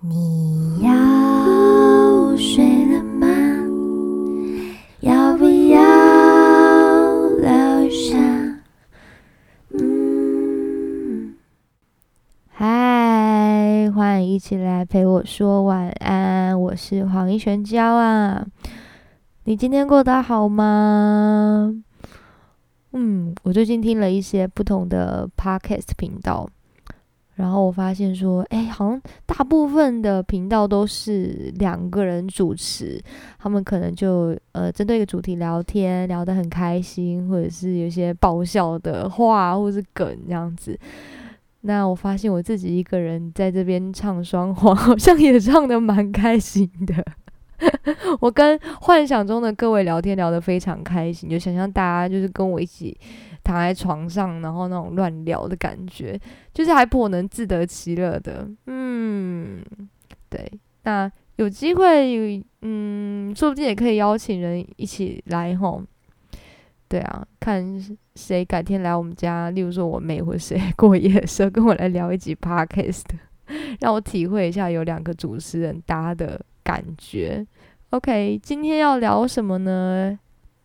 你要睡了吗？要不要留下？嗯，嗨，欢迎一起来陪我说晚安，我是黄一璇娇啊。你今天过得好吗？嗯，我最近听了一些不同的 podcast 频道。然后我发现说，哎，好像大部分的频道都是两个人主持，他们可能就呃针对一个主题聊天，聊得很开心，或者是有些爆笑的话或是梗这样子。那我发现我自己一个人在这边唱双簧，好像也唱得蛮开心的。我跟幻想中的各位聊天聊得非常开心，就想象大家就是跟我一起。躺在床上，然后那种乱聊的感觉，就是还颇能自得其乐的。嗯，对。那有机会，嗯，说不定也可以邀请人一起来吼。对啊，看谁改天来我们家，例如说我妹或谁过夜的时候，跟我来聊一集 podcast，让我体会一下有两个主持人搭的感觉。OK，今天要聊什么呢？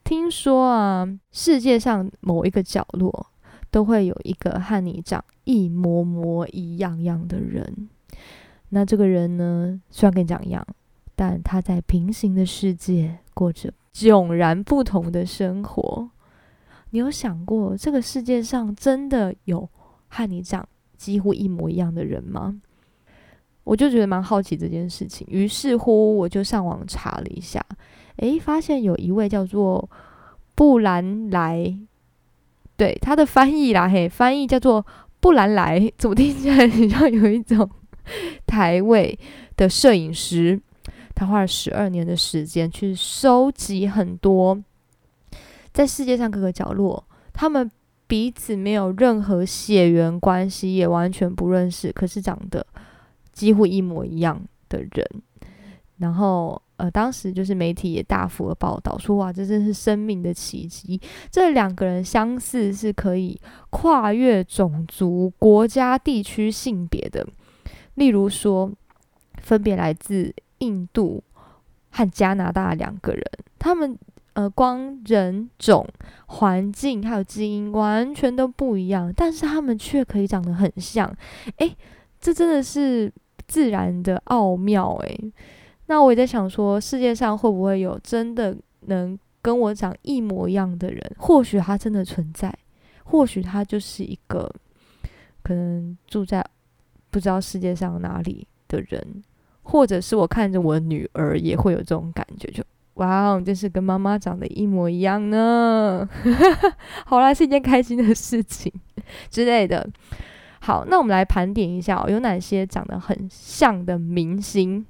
听说啊，世界上某一个角落都会有一个和你长一模模一样样的人。那这个人呢，虽然跟你长一样，但他在平行的世界过着迥然不同的生活。你有想过，这个世界上真的有和你长几乎一模一样的人吗？我就觉得蛮好奇这件事情，于是乎我就上网查了一下。诶，发现有一位叫做布兰莱，对他的翻译啦，嘿，翻译叫做布兰莱，怎么听起来很像有一种 台位的摄影师？他花了十二年的时间去收集很多在世界上各个角落，他们彼此没有任何血缘关系，也完全不认识，可是长得几乎一模一样的人，然后。呃，当时就是媒体也大幅的报道说，哇，这真是生命的奇迹！这两个人相似是可以跨越种族、国家、地区、性别的。例如说，分别来自印度和加拿大两个人，他们呃，光人种、环境还有基因完全都不一样，但是他们却可以长得很像。诶，这真的是自然的奥妙诶。那我也在想说，世界上会不会有真的能跟我长一模一样的人？或许他真的存在，或许他就是一个可能住在不知道世界上哪里的人，或者是我看着我女儿也会有这种感觉，就哇哦，真是跟妈妈长得一模一样呢！好啦，是一件开心的事情之类的。好，那我们来盘点一下，有哪些长得很像的明星？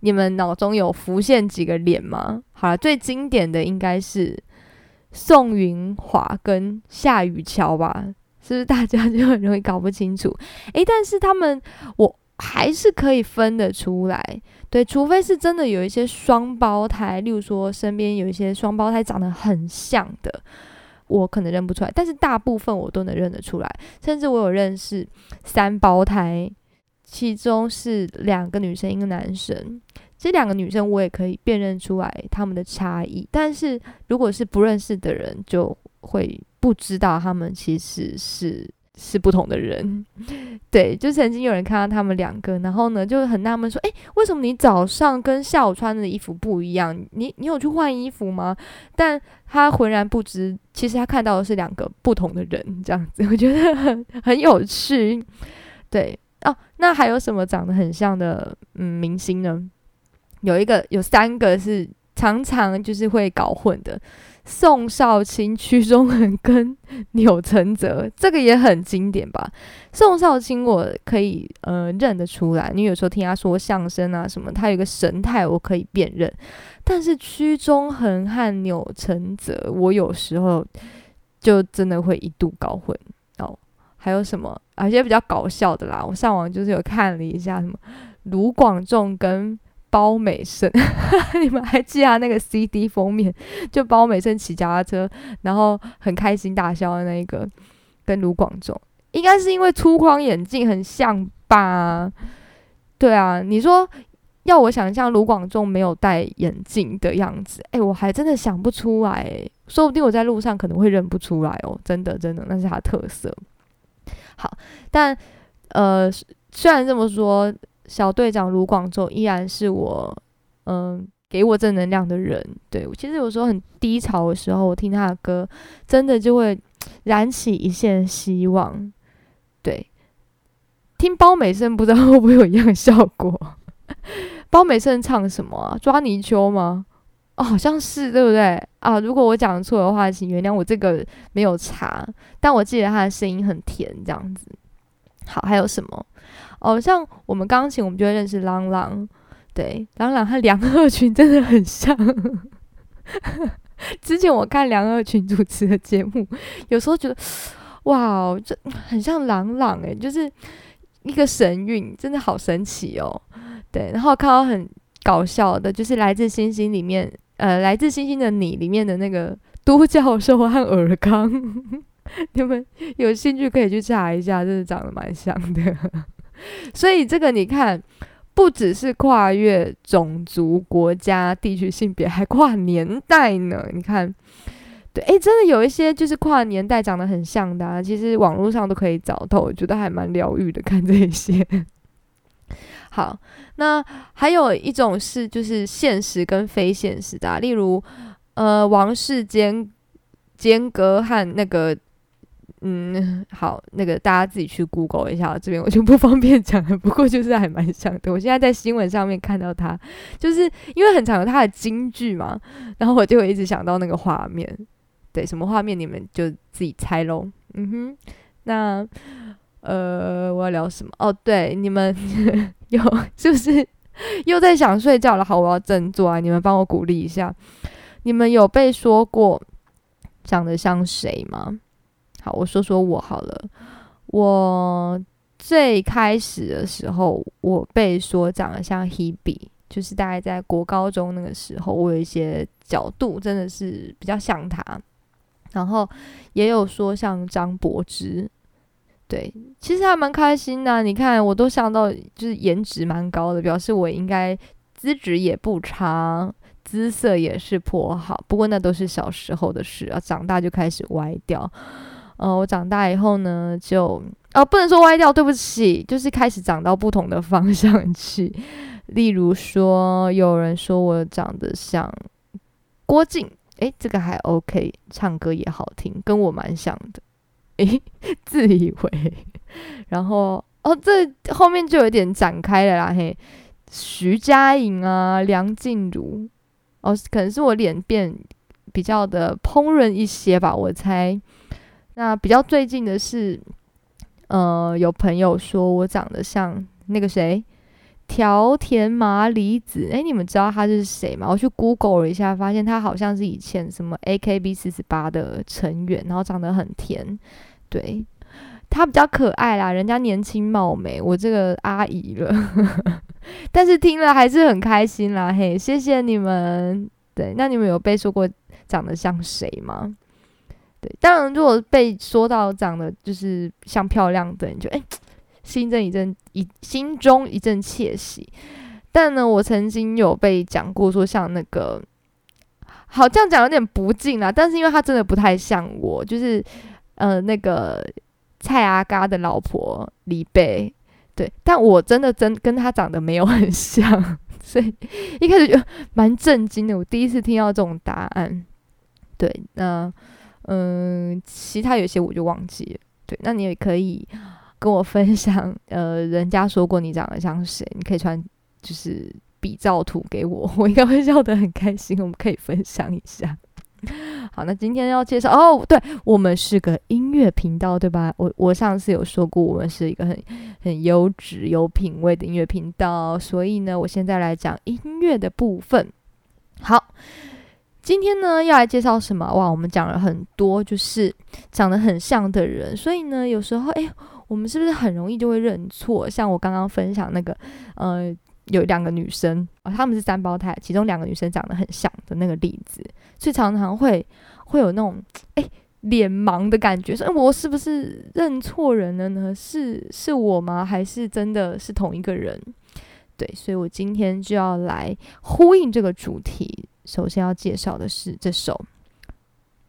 你们脑中有浮现几个脸吗？好了，最经典的应该是宋云华跟夏雨乔吧？是不是大家就很容易搞不清楚？诶，但是他们我还是可以分得出来。对，除非是真的有一些双胞胎，例如说身边有一些双胞胎长得很像的，我可能认不出来。但是大部分我都能认得出来，甚至我有认识三胞胎。其中是两个女生，一个男生。这两个女生我也可以辨认出来他们的差异，但是如果是不认识的人，就会不知道他们其实是是不同的人。对，就曾经有人看到他们两个，然后呢就很纳闷说：“诶，为什么你早上跟下午穿的衣服不一样？你你有去换衣服吗？”但他浑然不知，其实他看到的是两个不同的人，这样子，我觉得很很有趣。对。那还有什么长得很像的嗯明星呢？有一个，有三个是常常就是会搞混的，宋少卿、屈中恒跟 钮承泽，这个也很经典吧？宋少卿我可以呃认得出来，你有时候听他说相声啊什么，他有个神态我可以辨认，但是屈中恒和钮承泽，我有时候就真的会一度搞混哦。还有什么？而且比较搞笑的啦，我上网就是有看了一下，什么卢广仲跟包美胜，你们还记得那个 CD 封面？就包美胜骑脚踏车，然后很开心大笑的那个，跟卢广仲，应该是因为粗框眼镜很像吧？对啊，你说要我想象卢广仲没有戴眼镜的样子，哎，我还真的想不出来，说不定我在路上可能会认不出来哦，真的真的，那是他特色。好，但呃，虽然这么说，小队长卢广仲依然是我，嗯，给我正能量的人。对，其实有时候很低潮的时候，我听他的歌，真的就会燃起一线希望。对，听包美胜不知道会不会有一样效果？包美胜唱什么啊？抓泥鳅吗？哦，好像是，对不对啊？如果我讲错的话，请原谅我这个没有查，但我记得他的声音很甜，这样子。好，还有什么？哦，像我们钢琴，我们就会认识朗朗，对，朗朗和梁鹤群真的很像。之前我看梁鹤群主持的节目，有时候觉得，哇，这很像朗朗诶，就是一个神韵，真的好神奇哦。对，然后看到很搞笑的，就是来自星星里面。呃，来自星星的你里面的那个都教授和尔康，你们有兴趣可以去查一下，真的长得蛮像的。所以这个你看，不只是跨越种族、国家、地区、性别，还跨年代呢。你看，对，诶，真的有一些就是跨年代长得很像的，啊，其实网络上都可以找到，我觉得还蛮疗愈的。看这些。好，那还有一种是就是现实跟非现实的，例如，呃，王世坚坚哥和那个，嗯，好，那个大家自己去 Google 一下，这边我就不方便讲了。不过就是还蛮像的，我现在在新闻上面看到他，就是因为很常有他的金句嘛，然后我就会一直想到那个画面，对，什么画面你们就自己猜喽。嗯哼，那。呃，我要聊什么？哦，对，你们 有是不是 又在想睡觉了？好，我要振作啊！你们帮我鼓励一下。你们有被说过长得像谁吗？好，我说说我好了。我最开始的时候，我被说长得像 Hebe，就是大概在国高中那个时候，我有一些角度真的是比较像他。然后也有说像张柏芝。对，其实还蛮开心的。你看，我都想到就是颜值蛮高的，表示我应该资质也不差，姿色也是颇好。不过那都是小时候的事啊，长大就开始歪掉。呃，我长大以后呢，就哦，不能说歪掉，对不起，就是开始长到不同的方向去。例如说，有人说我长得像郭靖，诶，这个还 OK，唱歌也好听，跟我蛮像的。诶，自以为，然后哦，这后面就有点展开了啦。嘿，徐佳莹啊，梁静茹，哦，可能是我脸变比较的烹饪一些吧，我猜。那比较最近的是，呃，有朋友说我长得像那个谁，条田麻里子。诶，你们知道他是谁吗？我去 Google 了一下，发现他好像是以前什么 AKB 四十八的成员，然后长得很甜。对，他比较可爱啦，人家年轻貌美，我这个阿姨了，但是听了还是很开心啦。嘿，谢谢你们。对，那你们有被说过长得像谁吗？对，当然如果被说到长得就是像漂亮的，你就哎，心中一阵一心中一阵窃喜。但呢，我曾经有被讲过说像那个，好这样讲有点不敬啦，但是因为他真的不太像我，就是。呃，那个蔡阿嘎的老婆李贝，对，但我真的真跟他长得没有很像，所以一开始就蛮震惊的。我第一次听到这种答案，对，那嗯，其他有些我就忘记了。对，那你也可以跟我分享，呃，人家说过你长得像谁，你可以传就是比照图给我，我应该会笑得很开心。我们可以分享一下。好，那今天要介绍哦，对我们是个音乐频道，对吧？我我上次有说过，我们是一个很很优质、有品味的音乐频道，所以呢，我现在来讲音乐的部分。好，今天呢要来介绍什么？哇，我们讲了很多，就是长得很像的人，所以呢，有时候哎，我们是不是很容易就会认错？像我刚刚分享那个，呃。有两个女生啊，他们是三胞胎，其中两个女生长得很像的那个例子，所以常常会会有那种哎脸盲的感觉，说我是不是认错人了呢？是是我吗？还是真的是同一个人？对，所以我今天就要来呼应这个主题。首先要介绍的是这首《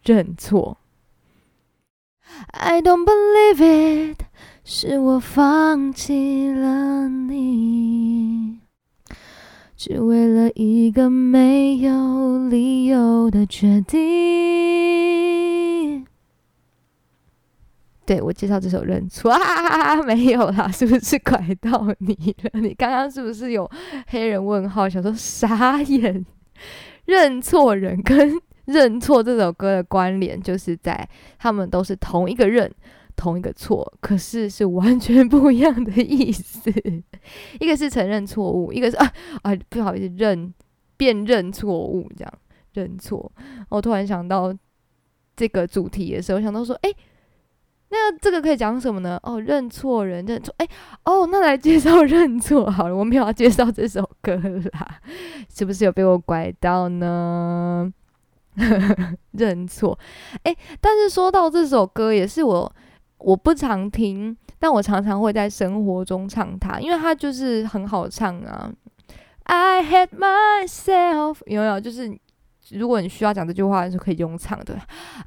认错》。I don't believe it，是我放弃了你，只为了一个没有理由的决定。对我介绍这首《认错》，啊，没有啦，是不是拐到你了？你刚刚是不是有黑人问号？想说傻眼。认错人跟认错这首歌的关联，就是在他们都是同一个认，同一个错，可是是完全 不一样的意思。一个是承认错误，一个是啊啊不好意思认辨认错误，这样认错。我突然想到这个主题的时候，想到说，哎。那这个可以讲什么呢？哦，认错人，认错，哎，哦，那来介绍 认错好了。我没有要介绍这首歌啦，是不是有被我拐到呢？认错，哎，但是说到这首歌，也是我我不常听，但我常常会在生活中唱它，因为它就是很好唱啊。I hate myself，有没有？就是如果你需要讲这句话的时候，可以用唱的。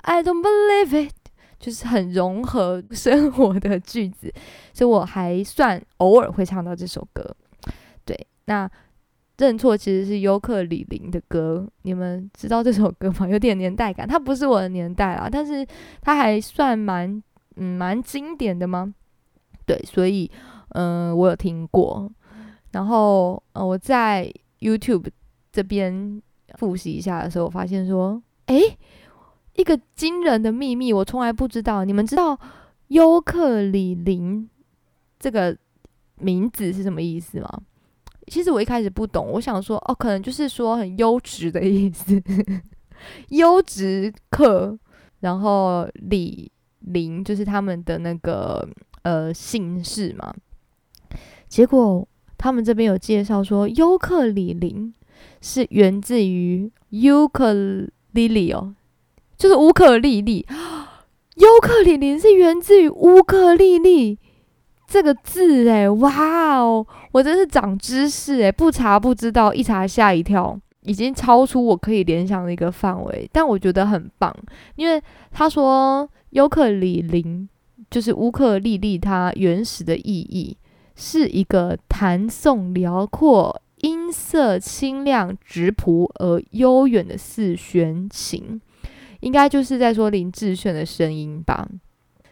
I don't believe it。就是很融合生活的句子，所以我还算偶尔会唱到这首歌。对，那认错其实是尤克里林的歌，你们知道这首歌吗？有点年代感，它不是我的年代啊，但是它还算蛮嗯蛮经典的吗？对，所以嗯我有听过，然后呃我在 YouTube 这边复习一下的时候，我发现说，哎。一个惊人的秘密，我从来不知道。你们知道尤克里林这个名字是什么意思吗？其实我一开始不懂，我想说哦，可能就是说很优质的意思，优质课。然后里林就是他们的那个呃姓氏嘛。结果他们这边有介绍说，尤克里林是源自于尤克里里哦。就是乌克丽丽，尤克里里是源自于乌克丽丽这个字哎，哇哦，我真是长知识哎，不查不知道，一查吓一跳，已经超出我可以联想的一个范围，但我觉得很棒，因为他说尤克里林就是乌克丽丽，它原始的意义是一个弹诵辽阔、音色清亮、直朴而悠远的四弦琴。应该就是在说林志炫的声音吧，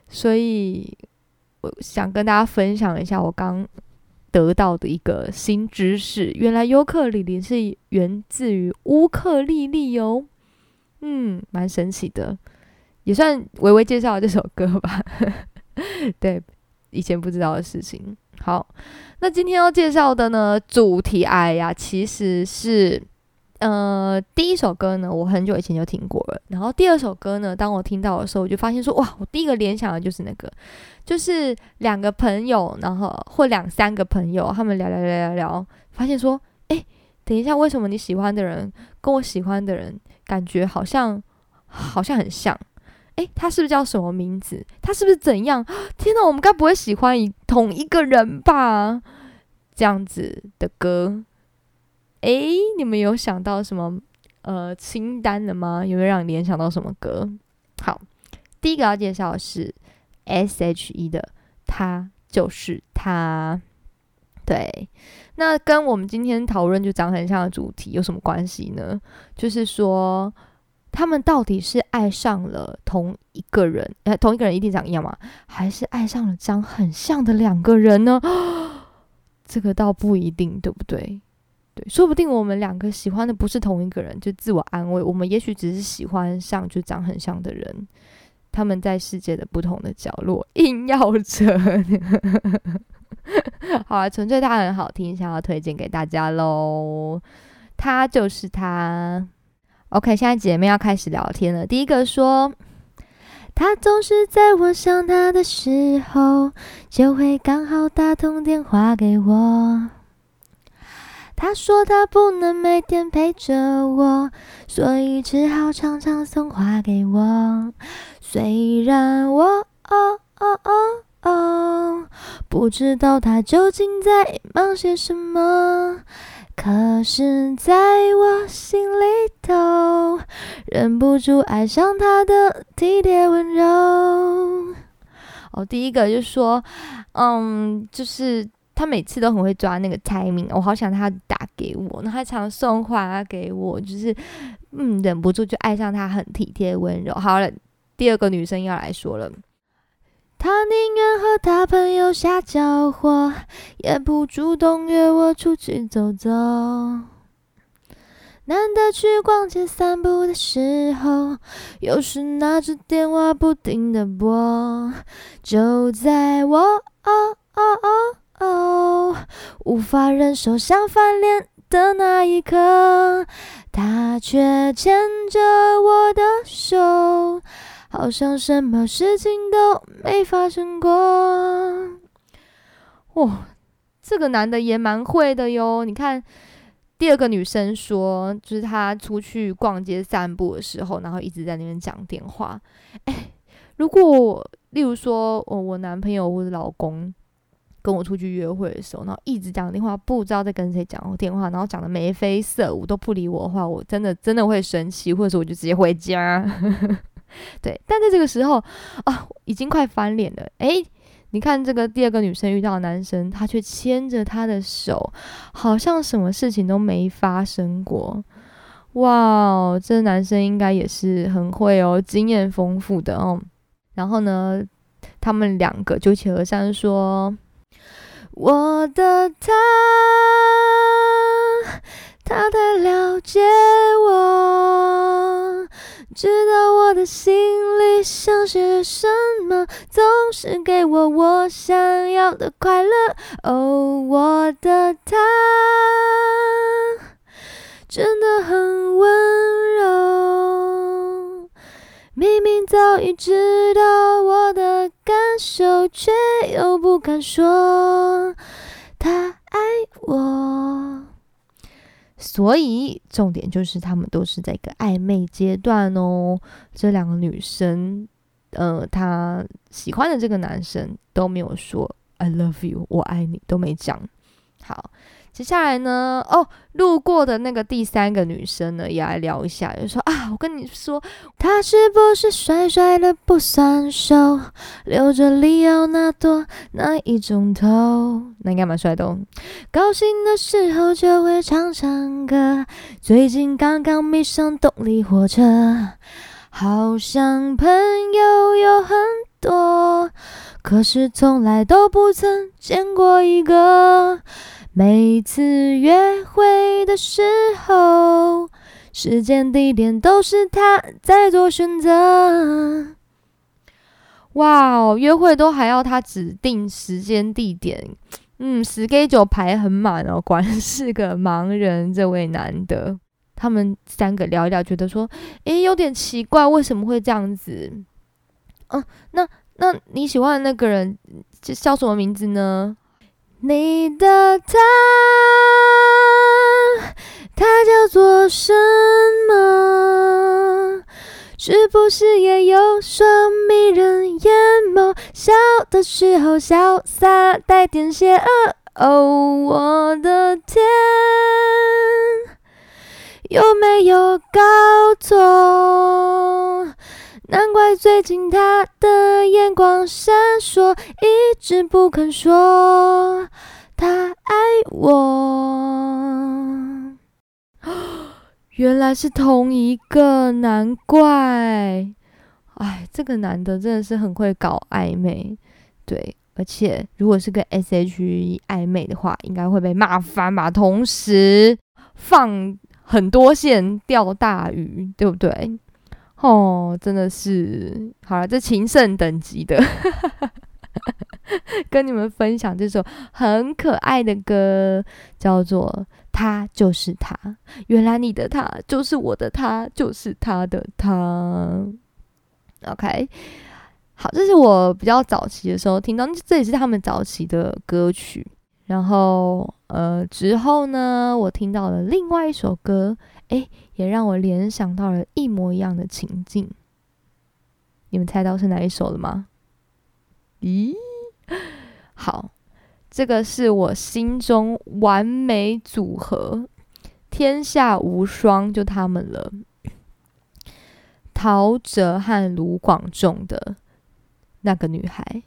所以我想跟大家分享一下我刚得到的一个新知识，原来尤克里里是源自于乌克丽丽哦，嗯，蛮神奇的，也算微微介绍这首歌吧，对，以前不知道的事情。好，那今天要介绍的呢，主题，哎呀，其实是。呃，第一首歌呢，我很久以前就听过了。然后第二首歌呢，当我听到的时候，我就发现说，哇，我第一个联想的就是那个，就是两个朋友，然后或两三个朋友，他们聊聊聊聊聊，发现说，哎，等一下，为什么你喜欢的人跟我喜欢的人感觉好像好像很像？哎，他是不是叫什么名字？他是不是怎样？天哪，我们该不会喜欢一同一个人吧？这样子的歌。哎，你们有想到什么呃清单的吗？有没有让你联想到什么歌？好，第一个要介绍的是 S.H.E 的《他就是他》。对，那跟我们今天讨论就长很像的主题有什么关系呢？就是说，他们到底是爱上了同一个人，呃，同一个人一定长一样吗？还是爱上了长很像的两个人呢？这个倒不一定，对不对？对，说不定我们两个喜欢的不是同一个人，就自我安慰，我们也许只是喜欢上就长很像的人，他们在世界的不同的角落，硬要扯。好啊，纯粹他很好听，想要推荐给大家喽。他就是他。OK，现在姐妹要开始聊天了。第一个说，他总是在我想他的时候，就会刚好打通电话给我。他说他不能每天陪着我，所以只好常常送花给我。虽然我哦哦哦哦，不知道他究竟在忙些什么。可是，在我心里头，忍不住爱上他的体贴温柔。哦，第一个就说，嗯，就是他每次都很会抓那个 timing，我好想他打给我，那他常送花给我，就是嗯，忍不住就爱上他很体贴温柔。好了，第二个女生要来说了。他宁愿和他朋友瞎搅和，也不主动约我出去走走。难得去逛街散步的时候，有时拿着电话不停的拨。就在我哦哦哦哦无法忍受想翻脸的那一刻，他却牵着我的手。好像什么事情都没发生过。哇，这个男的也蛮会的哟。你看，第二个女生说，就是她出去逛街散步的时候，然后一直在那边讲电话。哎，如果例如说，我我男朋友或者老公跟我出去约会的时候，然后一直讲电话，不知道在跟谁讲电话，然后讲的眉飞色舞都不理我的话，我真的真的会生气，或者说我就直接回家。对，但在这个时候啊，已经快翻脸了。诶，你看这个第二个女生遇到男生，他却牵着她的手，好像什么事情都没发生过。哇，这男生应该也是很会哦，经验丰富的哦。然后呢，他们两个就起而上说：“我的他，他太了解我。”知道我的心里想些什么，总是给我我想要的快乐。哦，我的他真的很温柔，明明早已知道我的感受，却又不敢说他爱我。所以重点就是他们都是在一个暧昧阶段哦。这两个女生，呃，她喜欢的这个男生都没有说 “I love you”，我爱你都没讲。好。接下来呢？哦，路过的那个第三个女生呢，也来聊一下，就说啊，我跟你说，他是不是帅帅的不算瘦，留着里奥纳多那一种头？那应该蛮帅的哦。高兴的时候就会唱唱歌，最近刚刚迷上动力火车，好像朋友有很多，可是从来都不曾见过一个。每次约会的时候，时间地点都是他在做选择。哇哦，约会都还要他指定时间地点，嗯，schedule 排很满哦，果然是个盲人。这位男的，他们三个聊一聊，觉得说，诶，有点奇怪，为什么会这样子？嗯，那那你喜欢的那个人叫什么名字呢？你的他，他叫做什么？是不是也有双迷人眼眸？笑的时候潇洒，带点邪恶。哦，我的天，有没有搞错？难怪最近他的眼光闪烁，一直不肯说他爱我。原来是同一个，难怪。哎，这个男的真的是很会搞暧昧，对，而且如果是跟 S.H.E 暧昧的话，应该会被骂翻吧？同时放很多线钓大鱼，对不对？哦，真的是好了，这情圣等级的，跟你们分享这首很可爱的歌，叫做《他就是他》。原来你的他就是我的他，就是他的他。OK，好，这是我比较早期的时候听到，这也是他们早期的歌曲。然后，呃，之后呢，我听到了另外一首歌，诶，也让我联想到了一模一样的情境。你们猜到是哪一首了吗？咦，好，这个是我心中完美组合，天下无双，就他们了。陶喆和卢广仲的那个女孩，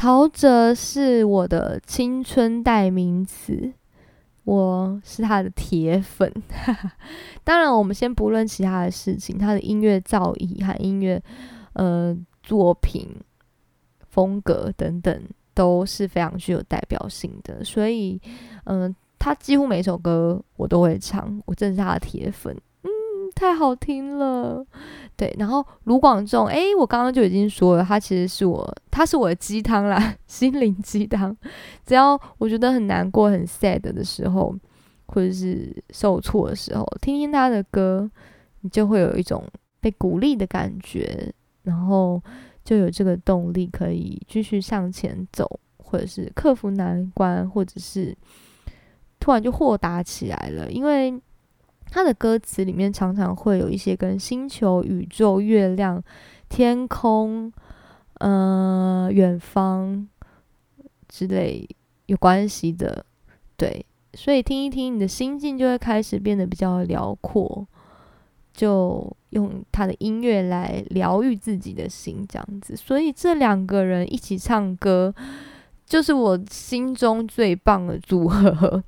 陶喆是我的青春代名词，我是他的铁粉。当然，我们先不论其他的事情，他的音乐造诣和音乐呃作品风格等等都是非常具有代表性的，所以嗯，他几乎每首歌我都会唱，我真是他的铁粉。太好听了，对。然后卢广仲，哎，我刚刚就已经说了，他其实是我，他是我的鸡汤啦，心灵鸡汤。只要我觉得很难过、很 sad 的时候，或者是受挫的时候，听听他的歌，你就会有一种被鼓励的感觉，然后就有这个动力可以继续向前走，或者是克服难关，或者是突然就豁达起来了，因为。他的歌词里面常常会有一些跟星球、宇宙、月亮、天空、呃、远方之类有关系的，对，所以听一听，你的心境就会开始变得比较辽阔，就用他的音乐来疗愈自己的心，这样子。所以这两个人一起唱歌，就是我心中最棒的组合。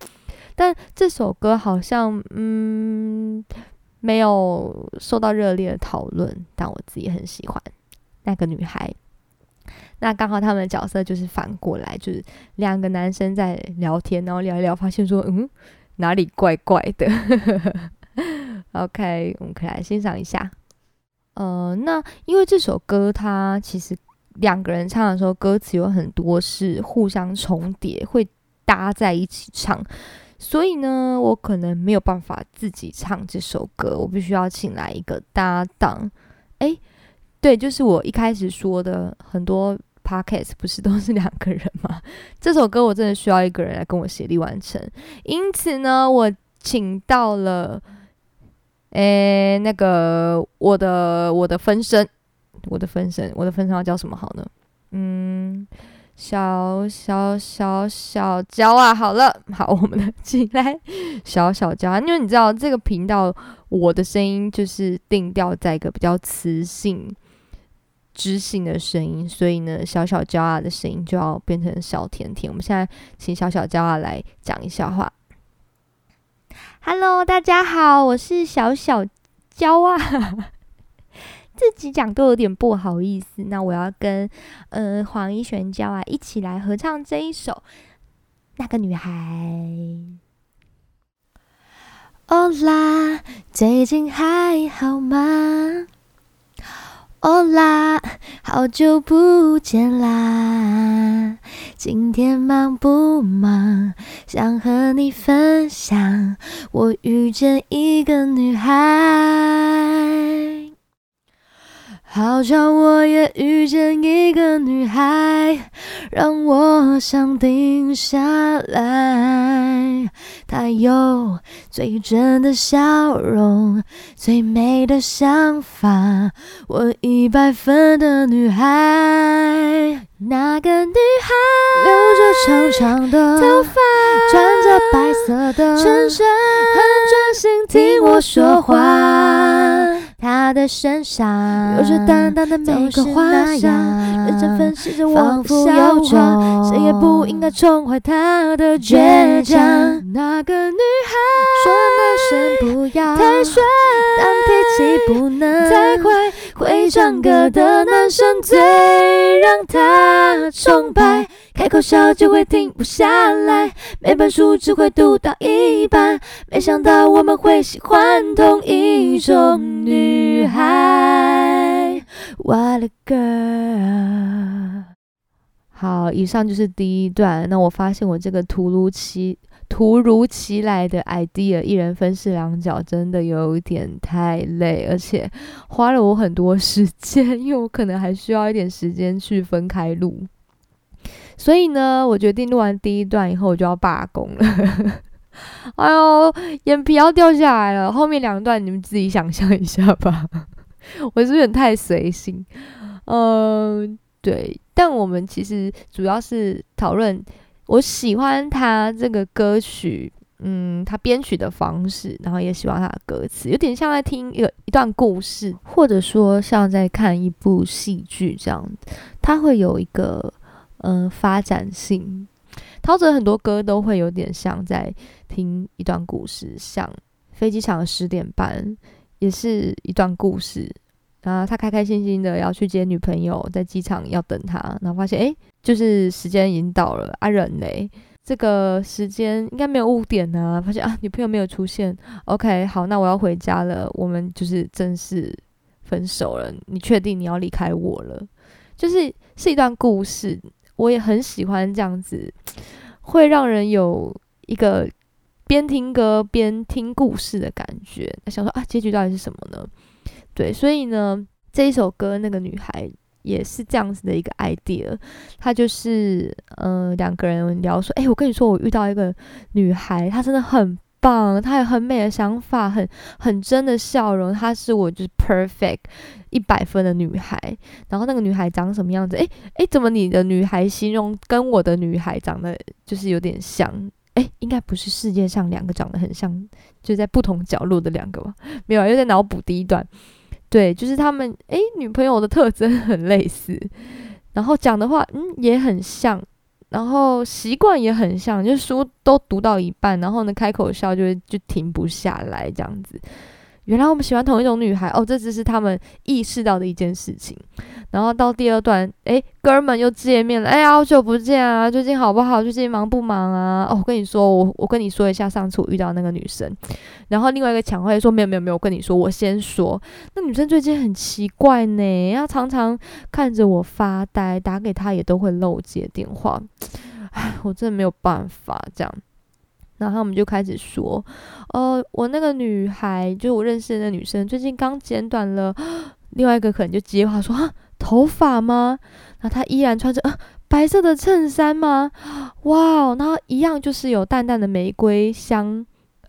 但这首歌好像嗯没有受到热烈的讨论，但我自己很喜欢那个女孩。那刚好他们的角色就是反过来，就是两个男生在聊天，然后聊一聊，发现说嗯哪里怪怪的。OK，我们可以来欣赏一下。呃，那因为这首歌它其实两个人唱的时候，歌词有很多是互相重叠，会搭在一起唱。所以呢，我可能没有办法自己唱这首歌，我必须要请来一个搭档。诶，对，就是我一开始说的，很多 podcast 不是都是两个人吗？这首歌我真的需要一个人来跟我协力完成。因此呢，我请到了，诶，那个我的我的分身，我的分身，我的分身要叫什么好呢？嗯。小小小小娇啊，好了，好，我们的进来小小娇啊，因为你知道这个频道我的声音就是定调在一个比较磁性、知性的声音，所以呢，小小娇啊的声音就要变成小甜甜。我们现在请小小娇啊来讲一下话。Hello，大家好，我是小小娇啊。自己讲都有点不好意思，那我要跟呃黄一璇娇啊一起来合唱这一首《那个女孩》。哦啦，最近还好吗？哦啦，好久不见啦！今天忙不忙？想和你分享，我遇见一个女孩。好巧，我也遇见一个女孩，让我想定下来。她有最真的笑容，最美的想法，我一百分的女孩。那个女孩留着长长的头发，穿着白色的衬衫，很专心听我说话。他的身上有着淡淡的玫瑰花香，认真分析着我的笑话，谁也不应该宠坏他的倔强。那个女孩说男生不要太帅，但脾气不能太坏，会唱歌的男生最让他崇拜。开口笑就会停不下来，每本书只会读到一半。没想到我们会喜欢同一中女孩。What a girl！好，以上就是第一段。那我发现我这个突如其突如其来的 idea，一人分饰两角，真的有点太累，而且花了我很多时间，因为我可能还需要一点时间去分开录。所以呢，我决定录完第一段以后，我就要罢工了。哎呦，眼皮要掉下来了。后面两段你们自己想象一下吧。我是有点太随性。嗯，对，但我们其实主要是讨论我喜欢他这个歌曲，嗯，他编曲的方式，然后也喜欢他的歌词，有点像在听一个一段故事，或者说像在看一部戏剧这样。他会有一个嗯发展性，陶喆很多歌都会有点像在听一段故事，像飞机场的十点半也是一段故事。然后他开开心心的要去接女朋友，在机场要等他，然后发现哎，就是时间已经到了啊，人嘞，这个时间应该没有误点啊，发现啊，女朋友没有出现，OK，好，那我要回家了，我们就是正式分手了，你确定你要离开我了？就是是一段故事，我也很喜欢这样子，会让人有一个边听歌边听故事的感觉。想说啊，结局到底是什么呢？对，所以呢，这一首歌那个女孩也是这样子的一个 idea，她就是呃两个人聊说，哎，我跟你说，我遇到一个女孩，她真的很。棒，她有很美的想法，很很真的笑容，她是我就是 perfect 一百分的女孩。然后那个女孩长什么样子？诶诶，怎么你的女孩形容跟我的女孩长得就是有点像？诶，应该不是世界上两个长得很像，就在不同角落的两个吧？没有，又在脑补第一段。对，就是他们诶，女朋友的特征很类似，然后讲的话嗯也很像。然后习惯也很像，就是书都读到一半，然后呢开口笑就就停不下来这样子。原来我们喜欢同一种女孩哦，这只是他们意识到的一件事情。然后到第二段，诶，哥们又见面了，哎，好久不见啊，最近好不好？最近忙不忙啊？哦，我跟你说，我我跟你说一下，上次我遇到那个女生。然后另外一个抢话说，没有没有没有，我跟你说，我先说，那女生最近很奇怪呢，她常常看着我发呆，打给她也都会漏接电话，唉，我真的没有办法这样。然后我们就开始说，呃，我那个女孩，就我认识的那女生，最近刚剪短了。另外一个可能就接话说，啊，头发吗？那她依然穿着啊白色的衬衫吗？哇哦，然后一样就是有淡淡的玫瑰香。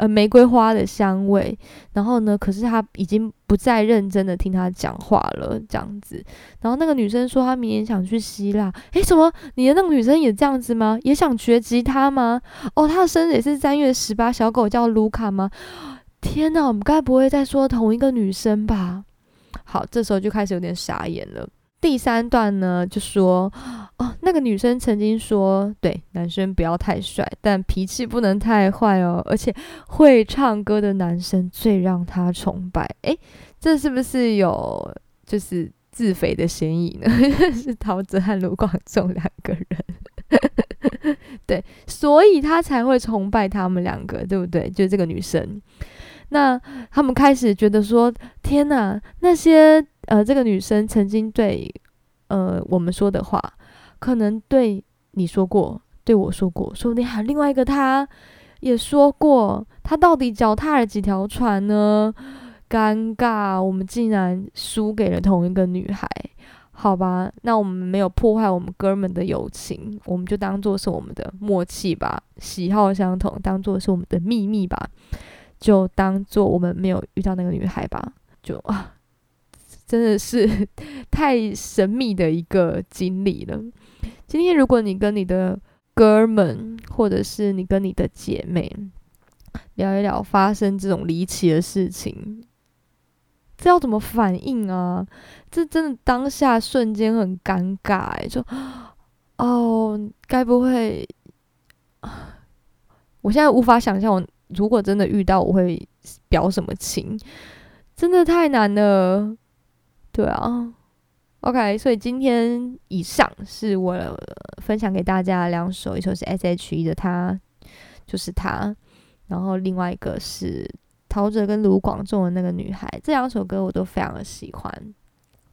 玫瑰花的香味，然后呢？可是他已经不再认真的听他讲话了，这样子。然后那个女生说，她明年想去希腊。诶，什么？你的那个女生也这样子吗？也想学吉他吗？哦，她的生日也是三月十八。小狗叫卢卡吗？天哪，我们该不会在说同一个女生吧？好，这时候就开始有点傻眼了。第三段呢，就说哦，那个女生曾经说，对，男生不要太帅，但脾气不能太坏哦，而且会唱歌的男生最让她崇拜。诶，这是不是有就是自肥的嫌疑呢？是陶喆和卢广仲两个人，对，所以他才会崇拜他们两个，对不对？就这个女生。那他们开始觉得说：“天哪，那些呃，这个女生曾经对呃我们说的话，可能对你说过，对我说过，说不定还有另外一个她也说过。她到底脚踏了几条船呢？尴尬，我们竟然输给了同一个女孩。好吧，那我们没有破坏我们哥们的友情，我们就当做是我们的默契吧，喜好相同，当做是我们的秘密吧。”就当做我们没有遇到那个女孩吧，就啊，真的是 太神秘的一个经历了。今天如果你跟你的哥们，或者是你跟你的姐妹聊一聊发生这种离奇的事情，这要怎么反应啊？这真的当下瞬间很尴尬，哎，就哦，该不会？我现在无法想象我。如果真的遇到，我会表什么情？真的太难了，对啊。OK，所以今天以上是我分享给大家两首，一首是 S.H.E 的他，就是他，然后另外一个是陶喆跟卢广仲的那个女孩，这两首歌我都非常的喜欢。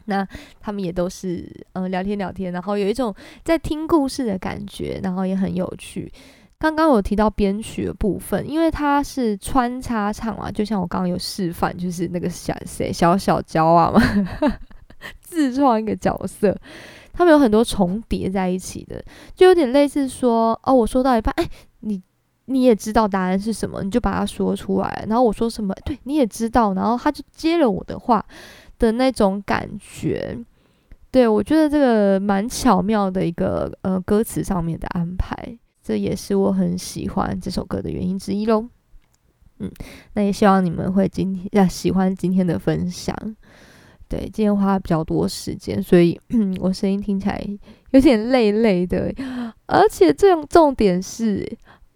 那他们也都是嗯聊天聊天，然后有一种在听故事的感觉，然后也很有趣。刚刚有提到编曲的部分，因为它是穿插唱嘛，就像我刚刚有示范，就是那个小谁小小娇啊嘛，自创一个角色，他们有很多重叠在一起的，就有点类似说，哦，我说到一半，哎，你你也知道答案是什么，你就把它说出来，然后我说什么，对，你也知道，然后他就接了我的话的那种感觉。对我觉得这个蛮巧妙的一个呃歌词上面的安排，这也是我很喜欢这首歌的原因之一喽。嗯，那也希望你们会今天要喜欢今天的分享。对，今天花比较多时间，所以 我声音听起来有点累累的，而且这种重点是，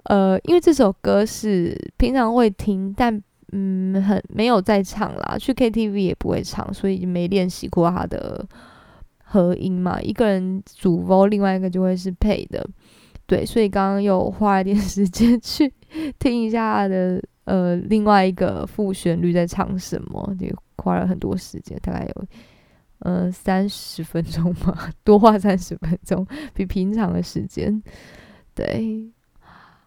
呃，因为这首歌是平常会听，但嗯，很没有在唱啦，去 KTV 也不会唱，所以没练习过它的合音嘛。一个人主 v 另外一个就会是配的，对，所以刚刚又花了点 时间去听一下的。呃，另外一个副旋律在唱什么？也花了很多时间，大概有呃三十分钟吧，多花三十分钟，比平常的时间。对，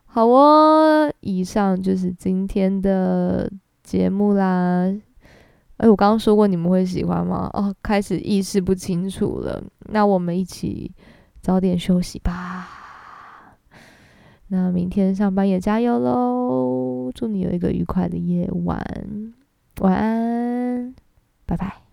好哦，以上就是今天的节目啦。哎，我刚刚说过你们会喜欢吗？哦，开始意识不清楚了。那我们一起早点休息吧。那明天上班也加油喽祝你有一个愉快的夜晚晚安拜拜。